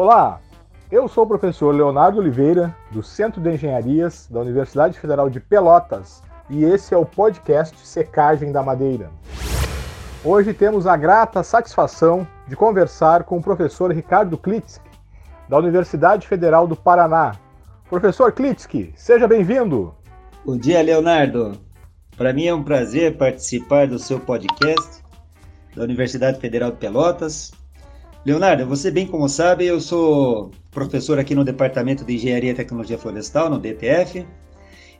Olá, eu sou o professor Leonardo Oliveira, do Centro de Engenharias da Universidade Federal de Pelotas, e esse é o podcast Secagem da Madeira. Hoje temos a grata satisfação de conversar com o professor Ricardo Klitschk, da Universidade Federal do Paraná. Professor Klitschk, seja bem-vindo. Bom dia, Leonardo. Para mim é um prazer participar do seu podcast da Universidade Federal de Pelotas Leonardo, você bem como sabe, eu sou professor aqui no Departamento de Engenharia e Tecnologia Florestal, no DTF,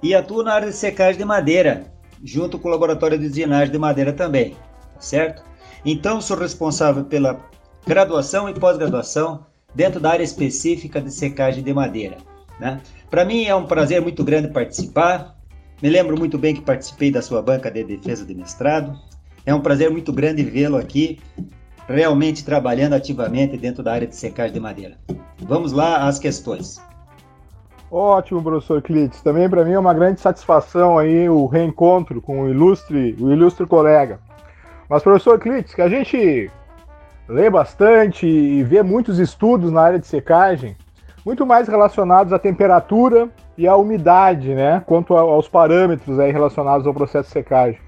e atuo na área de secagem de madeira, junto com o Laboratório de Usinagem de Madeira também, tá certo? Então, sou responsável pela graduação e pós-graduação dentro da área específica de secagem de madeira. Né? Para mim é um prazer muito grande participar. Me lembro muito bem que participei da sua banca de defesa de mestrado. É um prazer muito grande vê-lo aqui realmente trabalhando ativamente dentro da área de secagem de madeira. Vamos lá às questões. Ótimo, professor Clitz. Também para mim é uma grande satisfação aí o reencontro com o ilustre, o ilustre colega. Mas, professor Clitz, que a gente lê bastante e vê muitos estudos na área de secagem, muito mais relacionados à temperatura e à umidade, né? Quanto aos parâmetros aí relacionados ao processo de secagem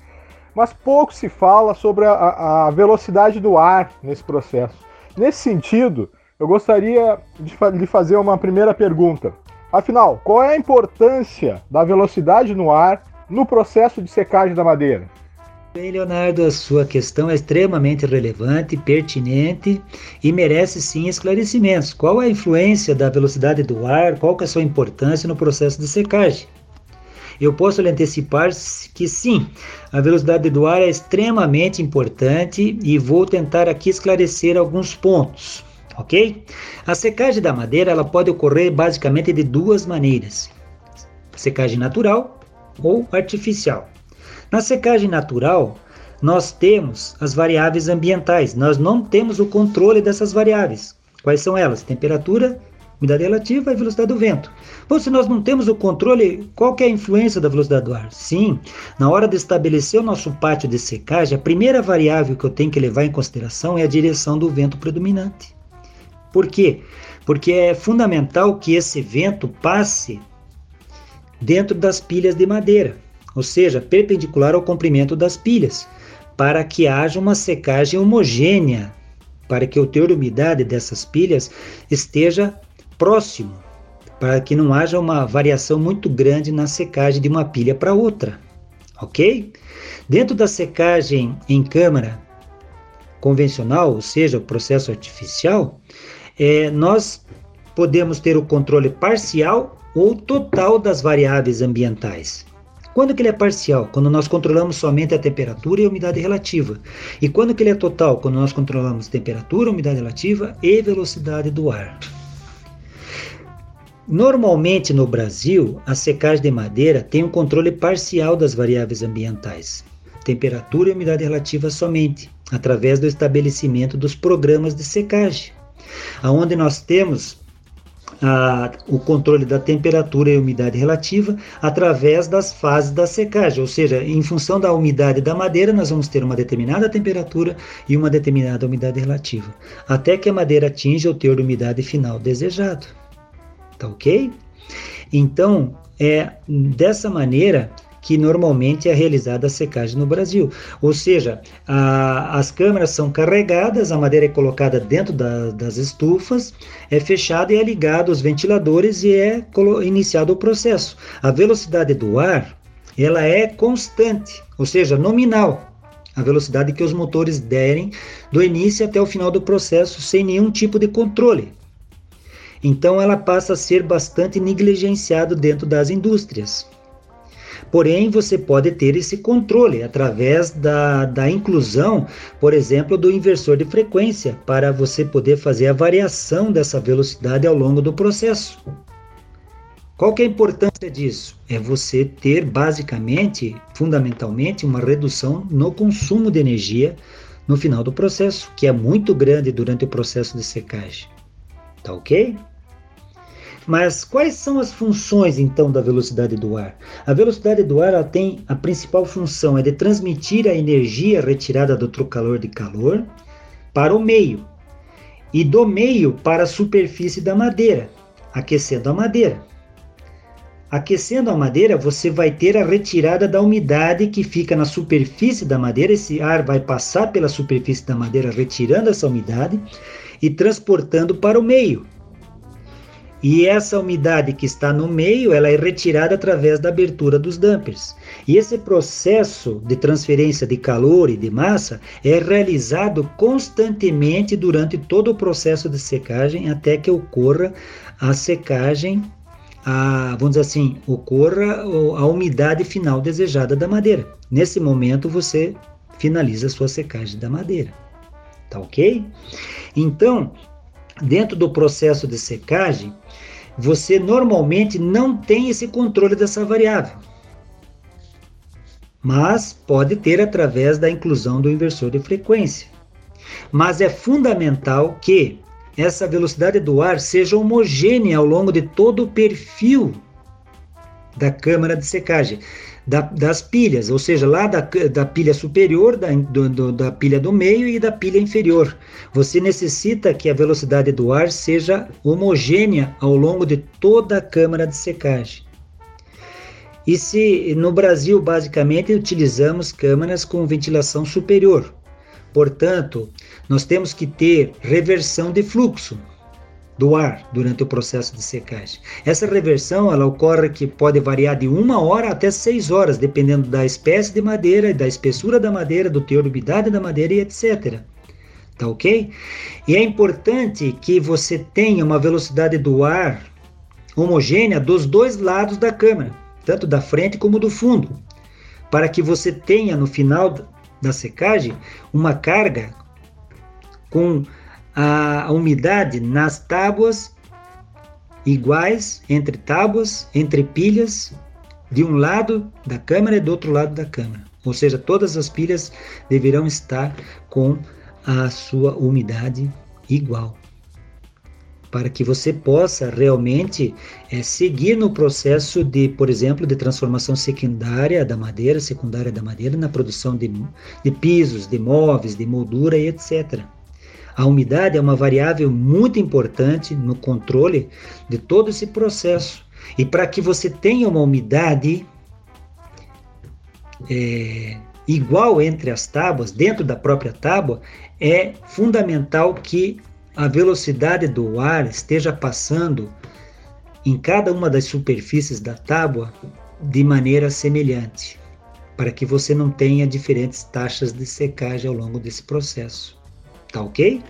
mas pouco se fala sobre a, a velocidade do ar nesse processo. Nesse sentido, eu gostaria de, de fazer uma primeira pergunta. Afinal, qual é a importância da velocidade no ar no processo de secagem da madeira? Bem, Leonardo, a sua questão é extremamente relevante, pertinente e merece sim esclarecimentos. Qual é a influência da velocidade do ar? Qual é a sua importância no processo de secagem? Eu posso lhe antecipar que sim, a velocidade do ar é extremamente importante e vou tentar aqui esclarecer alguns pontos, ok? A secagem da madeira ela pode ocorrer basicamente de duas maneiras: secagem natural ou artificial. Na secagem natural, nós temos as variáveis ambientais, nós não temos o controle dessas variáveis. Quais são elas? Temperatura, umidade relativa e velocidade do vento. Bom, se nós não temos o controle, qual é a influência da velocidade do ar? Sim, na hora de estabelecer o nosso pátio de secagem, a primeira variável que eu tenho que levar em consideração é a direção do vento predominante. Por quê? Porque é fundamental que esse vento passe dentro das pilhas de madeira, ou seja, perpendicular ao comprimento das pilhas, para que haja uma secagem homogênea, para que o teor de umidade dessas pilhas esteja próximo, para que não haja uma variação muito grande na secagem de uma pilha para outra, ok? Dentro da secagem em câmara convencional, ou seja, o processo artificial, é, nós podemos ter o controle parcial ou total das variáveis ambientais. Quando que ele é parcial? Quando nós controlamos somente a temperatura e a umidade relativa. E quando que ele é total? Quando nós controlamos temperatura, umidade relativa e velocidade do ar. Normalmente no Brasil, a secagem de madeira tem um controle parcial das variáveis ambientais, temperatura e umidade relativa somente, através do estabelecimento dos programas de secagem, aonde nós temos a, o controle da temperatura e umidade relativa através das fases da secagem, ou seja, em função da umidade da madeira, nós vamos ter uma determinada temperatura e uma determinada umidade relativa, até que a madeira atinja o teor de umidade final desejado tá ok? Então, é dessa maneira que normalmente é realizada a secagem no Brasil. Ou seja, a, as câmeras são carregadas, a madeira é colocada dentro da, das estufas, é fechada e é ligado os ventiladores e é iniciado o processo. A velocidade do ar ela é constante, ou seja, nominal. A velocidade que os motores derem do início até o final do processo sem nenhum tipo de controle. Então ela passa a ser bastante negligenciado dentro das indústrias. Porém, você pode ter esse controle através da, da inclusão, por exemplo, do inversor de frequência, para você poder fazer a variação dessa velocidade ao longo do processo. Qual que é a importância disso? É você ter basicamente, fundamentalmente, uma redução no consumo de energia no final do processo, que é muito grande durante o processo de secagem. Tá ok? Mas quais são as funções então da velocidade do ar? A velocidade do ar tem a principal função é de transmitir a energia retirada do trocador de calor para o meio. e do meio para a superfície da madeira, aquecendo a madeira. Aquecendo a madeira, você vai ter a retirada da umidade que fica na superfície da madeira. Esse ar vai passar pela superfície da madeira, retirando essa umidade e transportando para o meio. E essa umidade que está no meio, ela é retirada através da abertura dos dampers. E esse processo de transferência de calor e de massa é realizado constantemente durante todo o processo de secagem até que ocorra a secagem a, vamos dizer assim, ocorra a umidade final desejada da madeira. Nesse momento você finaliza a sua secagem da madeira. Tá ok? Então, dentro do processo de secagem, você normalmente não tem esse controle dessa variável. Mas pode ter através da inclusão do inversor de frequência. Mas é fundamental que essa velocidade do ar seja homogênea ao longo de todo o perfil da câmara de secagem, da, das pilhas, ou seja, lá da, da pilha superior, da, do, da pilha do meio e da pilha inferior. Você necessita que a velocidade do ar seja homogênea ao longo de toda a câmara de secagem. E se no Brasil, basicamente, utilizamos câmaras com ventilação superior, Portanto, nós temos que ter reversão de fluxo do ar durante o processo de secagem. Essa reversão ela ocorre que pode variar de uma hora até seis horas, dependendo da espécie de madeira, da espessura da madeira, do teor de umidade da madeira e etc. Tá ok? E é importante que você tenha uma velocidade do ar homogênea dos dois lados da câmara, tanto da frente como do fundo, para que você tenha no final da secagem uma carga com a, umidade nas tábuas iguais entre tábuas, entre pilhas, de um lado da câmara e do outro lado da câmara. Ou seja, todas as pilhas deverão estar com a sua umidade igual para que você possa realmente é, seguir no processo de, por exemplo, de transformação secundária da madeira, secundária da madeira, na produção de, de pisos, de móveis, de moldura e etc. A umidade é uma variável muito importante no controle de todo esse processo. E para que você tenha uma umidade é, igual entre as tábuas, dentro da própria tábua, é fundamental que a velocidade do ar esteja passando em cada uma das superfícies da tábua de maneira semelhante, para que você não tenha diferentes taxas de secagem ao longo desse processo. Tá ok?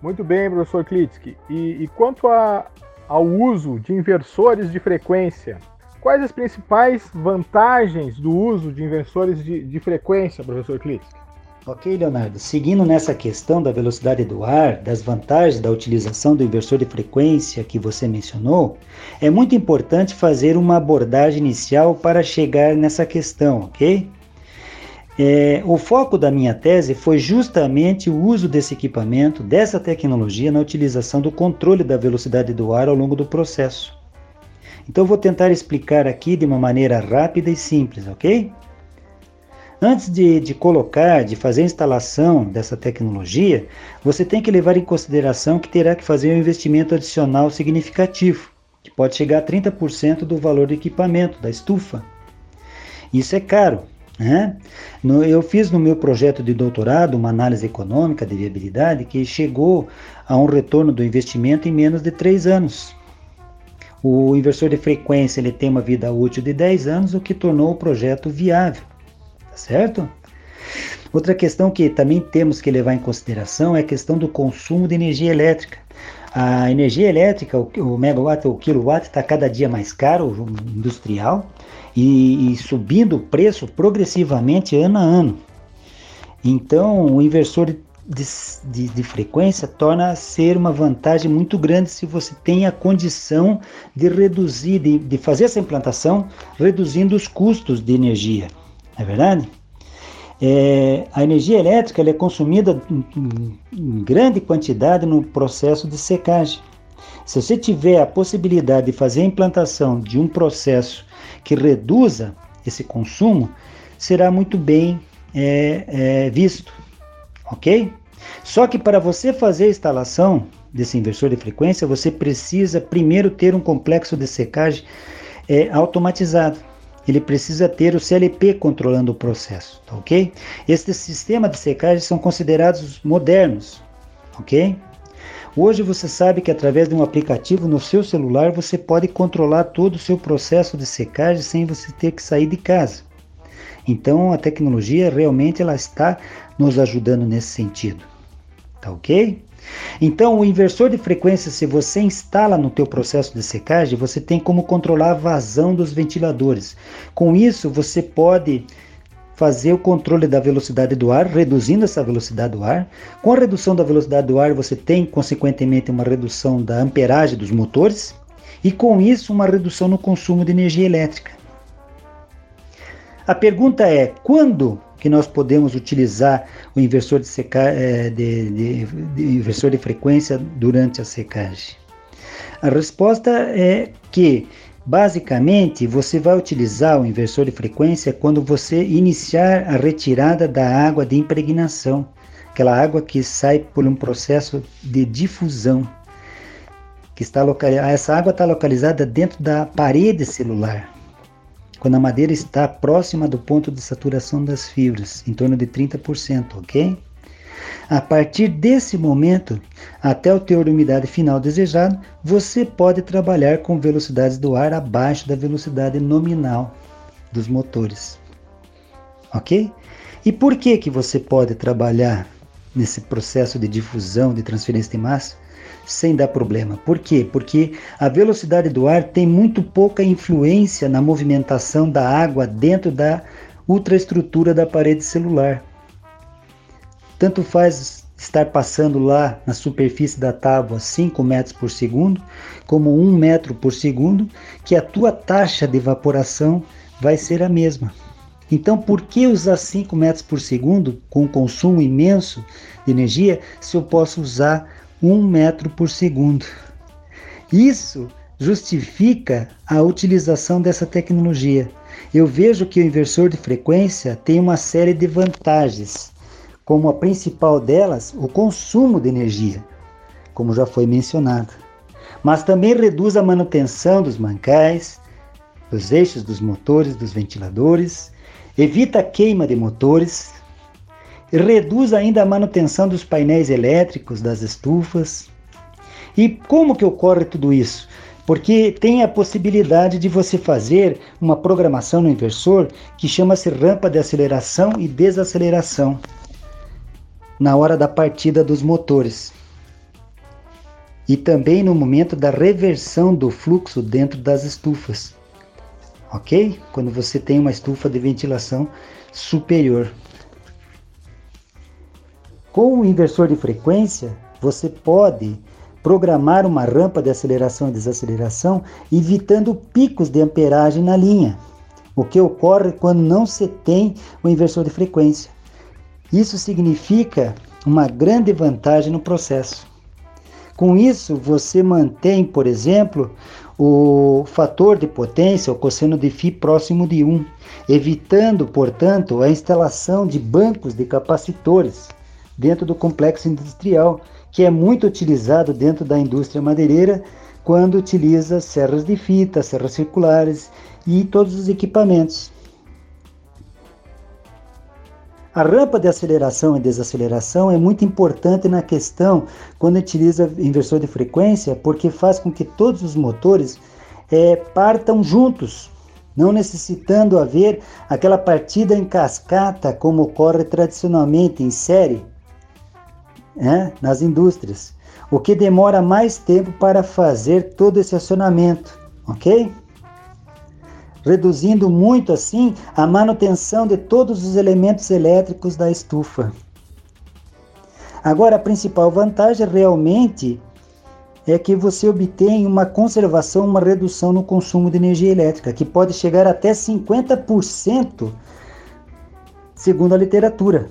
Muito bem, professor Klitsky. E, e quanto a, ao uso de inversores de frequência, quais as principais vantagens do uso de inversores de, de frequência, professor Klitsky? Ok, Leonardo. Seguindo nessa questão da velocidade do ar, das vantagens da utilização do inversor de frequência que você mencionou, é muito importante fazer uma abordagem inicial para chegar nessa questão, ok? É, o foco da minha tese foi justamente o uso desse equipamento, dessa tecnologia, na utilização do controle da velocidade do ar ao longo do processo. Então, vou tentar explicar aqui de uma maneira rápida e simples, ok? Antes de, de colocar, de fazer a instalação dessa tecnologia, você tem que levar em consideração que terá que fazer um investimento adicional significativo, que pode chegar a 30% do valor do equipamento, da estufa. Isso é caro. Né? No, eu fiz no meu projeto de doutorado uma análise econômica de viabilidade que chegou a um retorno do investimento em menos de 3 anos. O inversor de frequência ele tem uma vida útil de 10 anos, o que tornou o projeto viável tá certo? Outra questão que também temos que levar em consideração é a questão do consumo de energia elétrica. A energia elétrica, o, megawatt ou quilowatt está cada dia mais caro, o industrial, e, e subindo o preço progressivamente ano a ano. Então, o inversor de, de, de, frequência torna ser uma vantagem muito grande se você tem a condição de reduzir, de, de fazer essa implantação, reduzindo os custos de energia. Não é verdade? É, a energia elétrica é consumida em, em grande quantidade no processo de secagem. Se você tiver a possibilidade de fazer a implantação de um processo que reduza esse consumo, será muito bem é, é, visto, ok? Só que para você fazer a instalação desse inversor de frequência, você precisa primeiro ter um complexo de secagem é, automatizado. Ele precisa ter o CLP controlando o processo, tá ok? Estes sistemas de secagem são considerados modernos, ok? Hoje você sabe que através de um aplicativo no seu celular você pode controlar todo o seu processo de secagem sem você ter que sair de casa. Então a tecnologia realmente ela está nos ajudando nesse sentido. Tá ok? Então, o inversor de frequência, se você instala no teu processo de secagem, você tem como controlar a vazão dos ventiladores. Com isso, você pode fazer o controle da velocidade do ar, reduzindo essa velocidade do ar. Com a redução da velocidade do ar, você tem, consequentemente, uma redução da amperagem dos motores e, com isso, uma redução no consumo de energia elétrica. A pergunta é: quando que nós podemos utilizar o inversor de, seca, é, de, de, de, inversor de frequência durante a secagem? A resposta é que, basicamente, você vai utilizar o inversor de frequência quando você iniciar a retirada da água de impregnação, aquela água que sai por um processo de difusão. Que está localizada, essa água está localizada dentro da parede celular quando a madeira está próxima do ponto de saturação das fibras, em torno de 30%, ok? A partir desse momento, até o teor de umidade final desejado, você pode trabalhar com velocidades do ar abaixo da velocidade nominal dos motores. Ok? E por que, que você pode trabalhar nesse processo de difusão, de transferência de massa? sem dar problema. Por quê? Porque a velocidade do ar tem muito pouca influência na movimentação da água dentro da ultraestrutura da parede celular. Tanto faz estar passando lá na superfície da tábua 5 metros por segundo, como 1 metro por segundo, que a tua taxa de evaporação vai ser a mesma. Então, por que usar 5 metros por segundo com consumo imenso de energia se eu posso usar 1 metro por segundo. Isso justifica a utilização dessa tecnologia. Eu vejo que o inversor de frequência tem uma série de vantagens, como a principal delas, o consumo de energia, como já foi mencionado. Mas também reduz a manutenção dos mancais, dos eixos dos motores, dos ventiladores, evita a queima de motores, reduz ainda a manutenção dos painéis elétricos das estufas. E como que ocorre tudo isso? Porque tem a possibilidade de você fazer uma programação no inversor que chama-se rampa de aceleração e desaceleração na hora da partida dos motores. E também no momento da reversão do fluxo dentro das estufas. OK? Quando você tem uma estufa de ventilação superior. Com o inversor de frequência, você pode programar uma rampa de aceleração e desaceleração, evitando picos de amperagem na linha, o que ocorre quando não se tem o inversor de frequência. Isso significa uma grande vantagem no processo. Com isso, você mantém, por exemplo, o fator de potência, o cosseno de Φ próximo de 1, evitando, portanto, a instalação de bancos de capacitores dentro do complexo industrial, que é muito utilizado dentro da indústria madeireira quando utiliza serras de fita, serras circulares e todos os equipamentos. A rampa de aceleração e desaceleração é muito importante na questão quando utiliza inversor de frequência, porque faz com que todos os motores é, partam juntos, não necessitando haver aquela partida em cascata como ocorre tradicionalmente em série, né, nas indústrias, o que demora mais tempo para fazer todo esse acionamento, ok? Reduzindo muito assim a manutenção de todos os elementos elétricos da estufa. Agora, a principal vantagem realmente é que você obtém uma conservação, uma redução no consumo de energia elétrica, que pode chegar até 50%, segundo a literatura.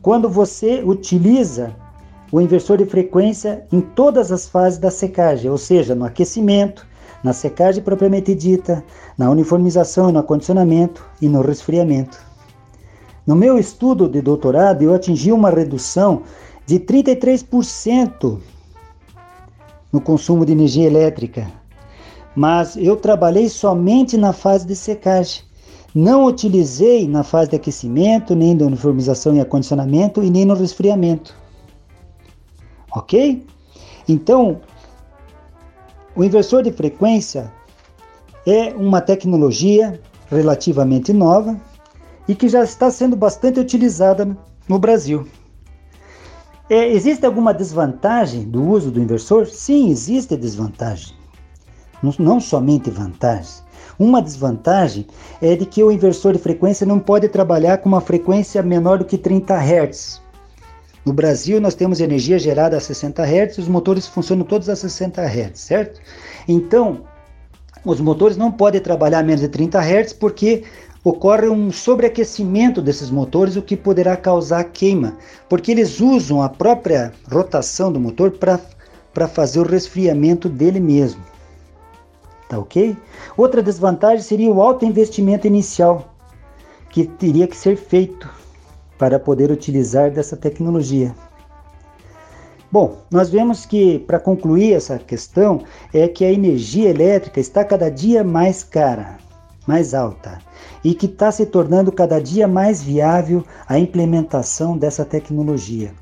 Quando você utiliza o inversor de frequência em todas as fases da secagem, ou seja, no aquecimento, na secagem propriamente dita, na uniformização e no acondicionamento e no resfriamento. No meu estudo de doutorado, eu atingi uma redução de 33% no consumo de energia elétrica. Mas eu trabalhei somente na fase de secagem. Não utilizei na fase de aquecimento, nem de uniformização e acondicionamento e nem no resfriamento. Ok? Então, o inversor de frequência é uma tecnologia relativamente nova e que já está sendo bastante utilizada no Brasil. É, existe alguma desvantagem do uso do inversor? Sim, existe desvantagem. Não, não somente vantagens. Uma desvantagem é de que o inversor de frequência não pode trabalhar com uma frequência menor do que 30 Hz. No Brasil, nós temos energia gerada a 60 Hz, os motores funcionam todos a 60 Hz, certo? Então, os motores não podem trabalhar a menos de 30 Hz porque ocorre um sobreaquecimento desses motores, o que poderá causar queima, porque eles usam a própria rotação do motor para fazer o resfriamento dele mesmo. Tá ok? Outra desvantagem seria o alto investimento inicial que teria que ser feito para poder utilizar dessa tecnologia. Bom, nós vemos que, para concluir essa questão, é que a energia elétrica está cada dia mais cara, mais alta e que está se tornando cada dia mais viável a implementação dessa tecnologia.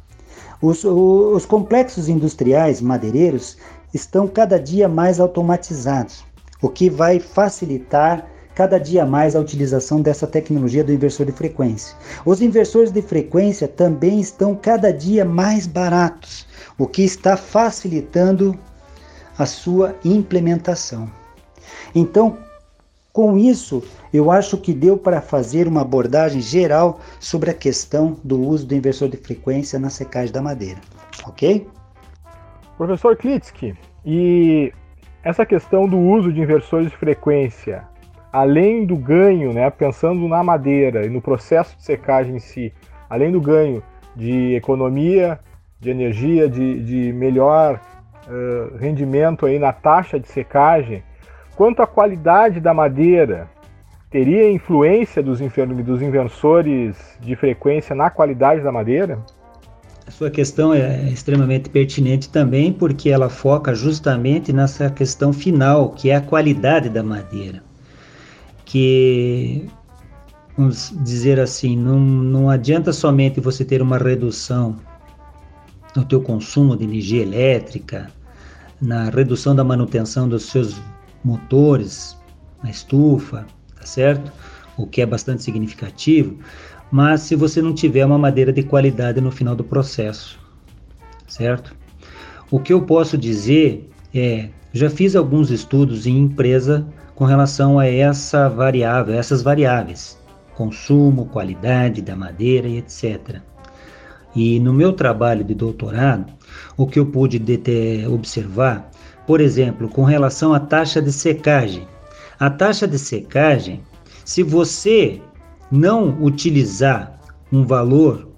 Os, os complexos industriais madeireiros estão cada dia mais automatizados, o que vai facilitar cada dia mais a utilização dessa tecnologia do inversor de frequência. Os inversores de frequência também estão cada dia mais baratos, o que está facilitando a sua implementação. Então, com isso, eu acho que deu para fazer uma abordagem geral sobre a questão do uso do inversor de frequência na secagem da madeira. Ok? Professor Klitsky, e essa questão do uso de inversores de frequência, além do ganho, né, pensando na madeira e no processo de secagem em si, além do ganho de economia, de energia, de, de melhor uh, rendimento aí na taxa de secagem, Quanto à qualidade da madeira, teria influência dos, dos inversores de frequência na qualidade da madeira? A sua questão é extremamente pertinente também, porque ela foca justamente nessa questão final, que é a qualidade da madeira. Que, vamos dizer assim, não, não adianta somente você ter uma redução no teu consumo de energia elétrica, na redução da manutenção dos seus motores na estufa, tá certo? O que é bastante significativo, mas se você não tiver uma madeira de qualidade no final do processo, certo? O que eu posso dizer é, já fiz alguns estudos em empresa com relação a essa variável, essas variáveis, consumo, qualidade da madeira e etc. E no meu trabalho de doutorado, o que eu pude observar por exemplo, com relação à taxa de secagem. A taxa de secagem, se você não utilizar um valor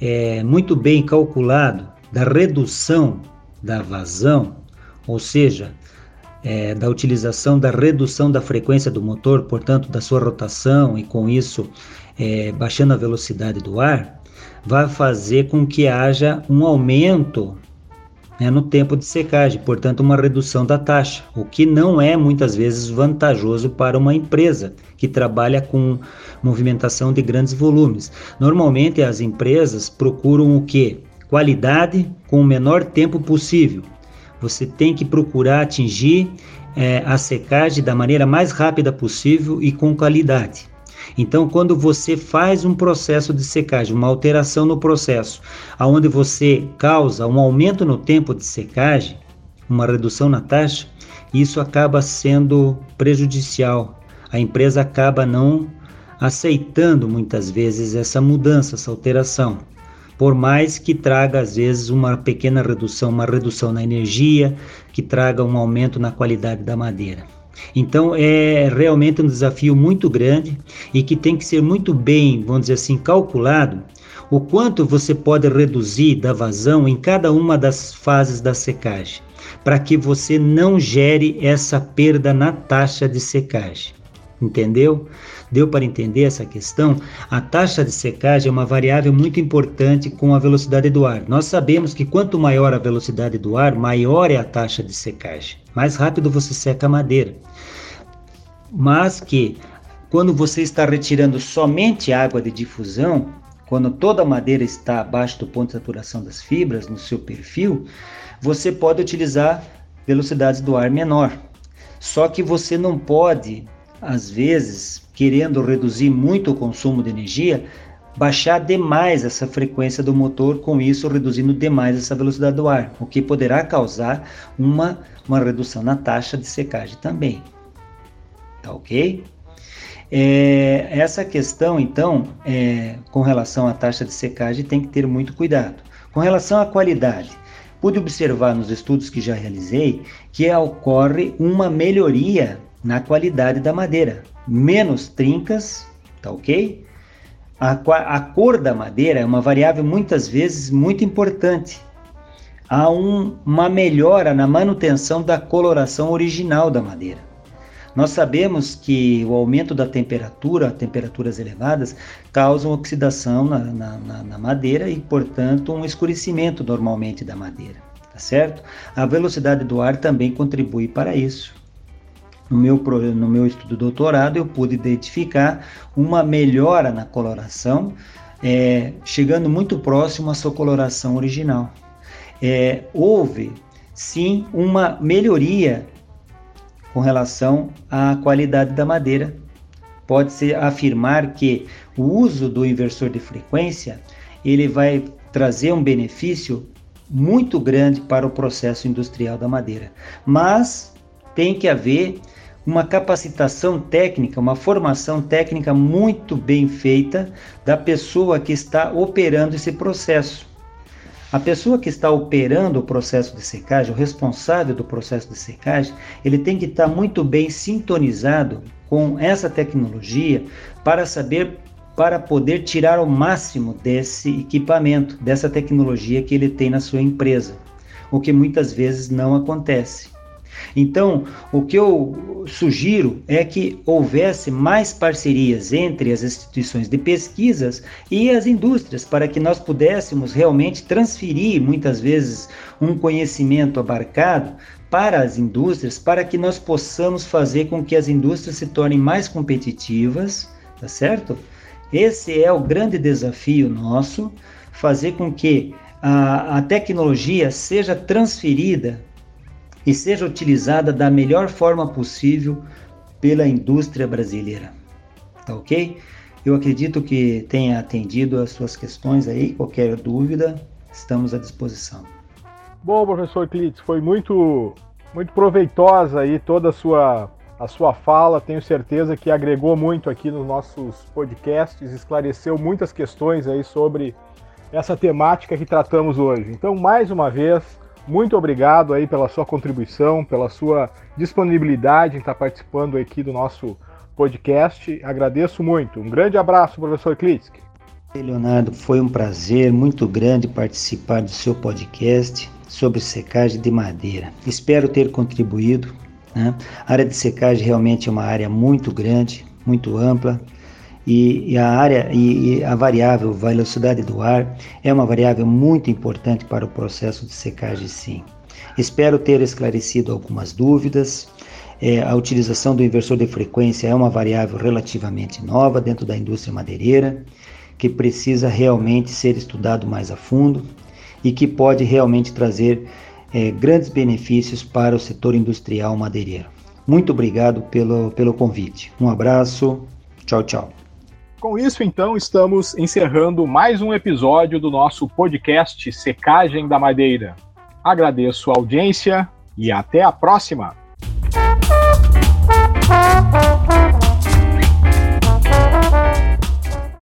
é, muito bem calculado da redução da vazão, ou seja, é, da utilização da redução da frequência do motor, portanto, da sua rotação e com isso é, baixando a velocidade do ar, vai fazer com que haja um aumento né, no tempo de secagem, portanto, uma redução da taxa, o que não é muitas vezes vantajoso para uma empresa que trabalha com movimentação de grandes volumes. Normalmente, as empresas procuram o que? Qualidade com o menor tempo possível. Você tem que procurar atingir é, a secagem da maneira mais rápida possível e com qualidade. Então, quando você faz um processo de secagem, uma alteração no processo, aonde você causa um aumento no tempo de secagem, uma redução na taxa, isso acaba sendo prejudicial. A empresa acaba não aceitando muitas vezes essa mudança, essa alteração. Por mais que traga às vezes uma pequena redução, uma redução na energia, que traga um aumento na qualidade da madeira. Então é realmente um desafio muito grande e que tem que ser muito bem, vamos dizer assim, calculado o quanto você pode reduzir da vazão em cada uma das fases da secagem, para que você não gere essa perda na taxa de secagem. Entendeu? Deu para entender essa questão? A taxa de secagem é uma variável muito importante com a velocidade do ar. Nós sabemos que quanto maior a velocidade do ar, maior é a taxa de secagem. Mais rápido você seca a madeira. Mas que quando você está retirando somente água de difusão, quando toda a madeira está abaixo do ponto de saturação das fibras no seu perfil, você pode utilizar velocidades do ar menor. Só que você não pode às vezes, querendo reduzir muito o consumo de energia, baixar demais essa frequência do motor, com isso reduzindo demais essa velocidade do ar, o que poderá causar uma, uma redução na taxa de secagem também. Tá ok? É, essa questão, então, é, com relação à taxa de secagem, tem que ter muito cuidado. Com relação à qualidade, pude observar nos estudos que já realizei que ocorre uma melhoria na qualidade da madeira. Menos trincas, tá ok? A, a cor da madeira é uma variável muitas vezes muito importante. Há um, uma melhora na manutenção da coloração original da madeira. Nós sabemos que o aumento da temperatura, temperaturas elevadas, causam oxidação na, na, na madeira e, portanto, um escurecimento normalmente da madeira, tá certo? A velocidade do ar também contribui para isso no meu, no meu estudo doutorado, eu pude identificar uma melhora na coloração, é, chegando muito próximo à sua coloração original. É, houve, sim, uma melhoria com relação à qualidade da madeira. Pode-se afirmar que o uso do inversor de frequência ele vai trazer um benefício muito grande para o processo industrial da madeira. Mas tem que haver uma capacitação técnica, uma formação técnica muito bem feita da pessoa que está operando esse processo. A pessoa que está operando o processo de secagem, o responsável do processo de secagem, ele tem que estar muito bem sintonizado com essa tecnologia para saber para poder tirar o máximo desse equipamento, dessa tecnologia que ele tem na sua empresa, o que muitas vezes não acontece. Então, o que eu sugiro é que houvesse mais parcerias entre as instituições de pesquisas e as indústrias, para que nós pudéssemos realmente transferir, muitas vezes, um conhecimento abarcado para as indústrias, para que nós possamos fazer com que as indústrias se tornem mais competitivas, tá certo? Esse é o grande desafio nosso, fazer com que a, a tecnologia seja transferida e seja utilizada da melhor forma possível pela indústria brasileira. Tá ok? Eu acredito que tenha atendido as suas questões aí. Qualquer dúvida, estamos à disposição. Bom, professor Clitz, foi muito, muito proveitosa aí toda a sua, a sua fala. Tenho certeza que agregou muito aqui nos nossos podcasts, esclareceu muitas questões aí sobre essa temática que tratamos hoje. Então, mais uma vez, muito obrigado aí pela sua contribuição, pela sua disponibilidade em estar participando aqui do nosso podcast. Agradeço muito. Um grande abraço, professor Klitschk. Leonardo, foi um prazer muito grande participar do seu podcast sobre secagem de madeira. Espero ter contribuído. Né? A área de secagem realmente é uma área muito grande, muito ampla e, e a área e, e, a variável velocidade do ar é uma variável muito importante para o processo de secagem sim. Espero ter esclarecido algumas dúvidas. É, a utilização do inversor de frequência é uma variável relativamente nova dentro da indústria madeireira, que precisa realmente ser estudado mais a fundo e que pode realmente trazer é, grandes benefícios para o setor industrial madeireiro. Muito obrigado pelo, pelo convite. Um abraço. Tchau, tchau. Com isso, então, estamos encerrando mais um episódio do nosso podcast Secagem da Madeira. Agradeço a audiência e até a próxima!